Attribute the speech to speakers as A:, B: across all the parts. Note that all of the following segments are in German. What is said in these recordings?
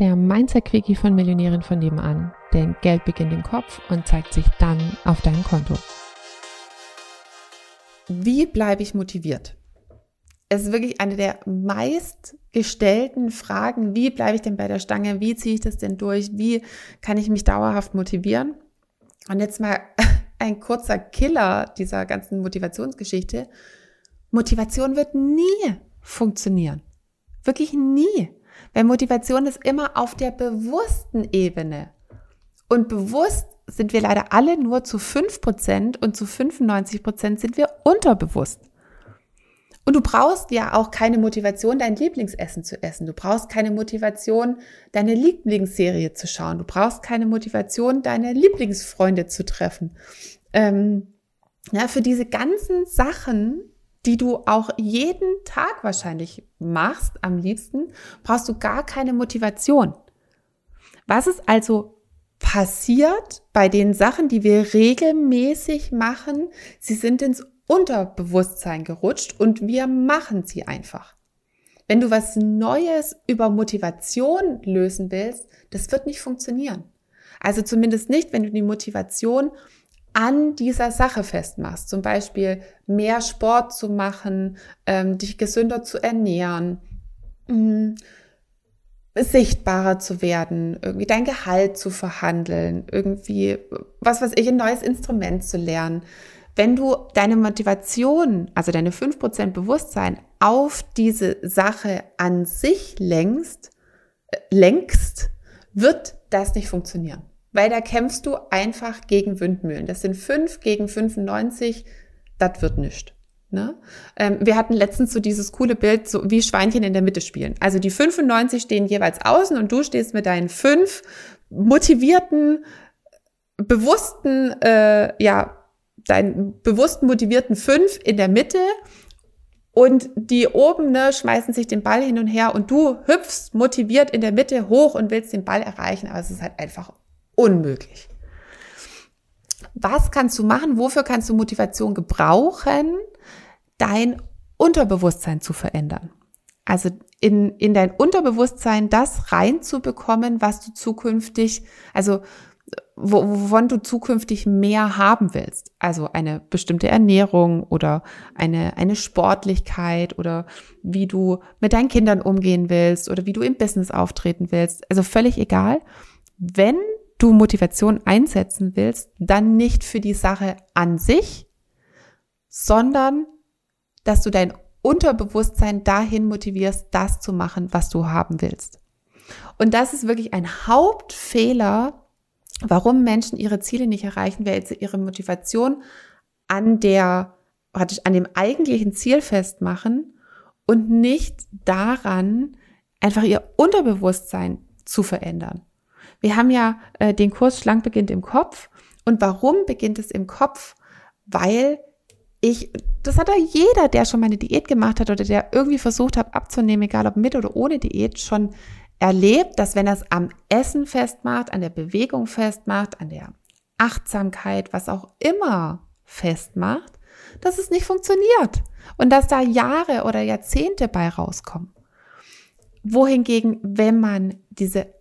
A: der Mindset-Quickie von Millionären von nebenan. Denn Geld beginnt im Kopf und zeigt sich dann auf deinem Konto.
B: Wie bleibe ich motiviert? Es ist wirklich eine der meistgestellten Fragen. Wie bleibe ich denn bei der Stange? Wie ziehe ich das denn durch? Wie kann ich mich dauerhaft motivieren? Und jetzt mal ein kurzer Killer dieser ganzen Motivationsgeschichte. Motivation wird nie funktionieren. Wirklich nie. Weil Motivation ist immer auf der bewussten Ebene. Und bewusst sind wir leider alle nur zu 5% und zu 95% sind wir unterbewusst. Und du brauchst ja auch keine Motivation, dein Lieblingsessen zu essen. Du brauchst keine Motivation, deine Lieblingsserie zu schauen. Du brauchst keine Motivation, deine Lieblingsfreunde zu treffen. Ähm, ja, für diese ganzen Sachen die du auch jeden Tag wahrscheinlich machst, am liebsten, brauchst du gar keine Motivation. Was ist also passiert bei den Sachen, die wir regelmäßig machen? Sie sind ins Unterbewusstsein gerutscht und wir machen sie einfach. Wenn du was Neues über Motivation lösen willst, das wird nicht funktionieren. Also zumindest nicht, wenn du die Motivation an dieser Sache festmachst. Zum Beispiel mehr Sport zu machen, ähm, dich gesünder zu ernähren, mh, sichtbarer zu werden, irgendwie dein Gehalt zu verhandeln, irgendwie, was weiß ich, ein neues Instrument zu lernen. Wenn du deine Motivation, also deine 5% Bewusstsein auf diese Sache an sich lenkst, äh, lenkst, wird das nicht funktionieren weil da kämpfst du einfach gegen Windmühlen. Das sind 5 gegen 95, das wird nichts. Ne? Ähm, wir hatten letztens so dieses coole Bild, so wie Schweinchen in der Mitte spielen. Also die 95 stehen jeweils außen und du stehst mit deinen fünf motivierten, bewussten, äh, ja, deinen bewussten motivierten fünf in der Mitte und die oben ne, schmeißen sich den Ball hin und her und du hüpfst motiviert in der Mitte hoch und willst den Ball erreichen, aber es ist halt einfach unmöglich. Was kannst du machen? Wofür kannst du Motivation gebrauchen? Dein Unterbewusstsein zu verändern. Also in, in dein Unterbewusstsein das reinzubekommen, was du zukünftig, also wovon du zukünftig mehr haben willst. Also eine bestimmte Ernährung oder eine, eine Sportlichkeit oder wie du mit deinen Kindern umgehen willst oder wie du im Business auftreten willst. Also völlig egal. Wenn du Motivation einsetzen willst, dann nicht für die Sache an sich, sondern dass du dein Unterbewusstsein dahin motivierst, das zu machen, was du haben willst. Und das ist wirklich ein Hauptfehler, warum Menschen ihre Ziele nicht erreichen, weil sie ihre Motivation an der, praktisch an dem eigentlichen Ziel festmachen und nicht daran, einfach ihr Unterbewusstsein zu verändern. Wir haben ja äh, den Kurs Schlank beginnt im Kopf. Und warum beginnt es im Kopf? Weil ich, das hat ja jeder, der schon mal eine Diät gemacht hat oder der irgendwie versucht hat abzunehmen, egal ob mit oder ohne Diät, schon erlebt, dass wenn er es am Essen festmacht, an der Bewegung festmacht, an der Achtsamkeit, was auch immer festmacht, dass es nicht funktioniert und dass da Jahre oder Jahrzehnte bei rauskommen. Wohingegen, wenn man diese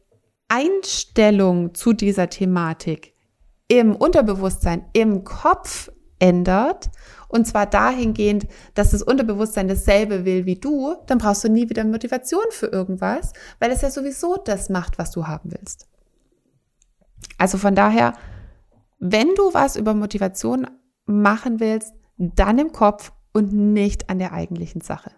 B: Einstellung zu dieser Thematik im Unterbewusstsein, im Kopf ändert, und zwar dahingehend, dass das Unterbewusstsein dasselbe will wie du, dann brauchst du nie wieder Motivation für irgendwas, weil es ja sowieso das macht, was du haben willst. Also von daher, wenn du was über Motivation machen willst, dann im Kopf und nicht an der eigentlichen Sache.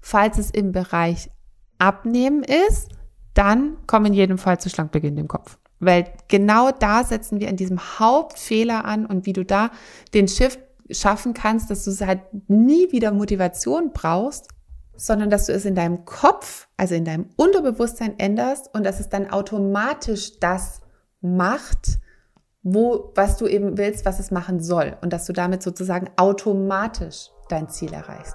B: Falls es im Bereich Abnehmen ist, dann komm in jedem Fall zu Schlankbeginn im Kopf. Weil genau da setzen wir an diesem Hauptfehler an und wie du da den Shift schaffen kannst, dass du es halt nie wieder Motivation brauchst, sondern dass du es in deinem Kopf, also in deinem Unterbewusstsein änderst und dass es dann automatisch das macht, wo, was du eben willst, was es machen soll und dass du damit sozusagen automatisch dein Ziel erreichst.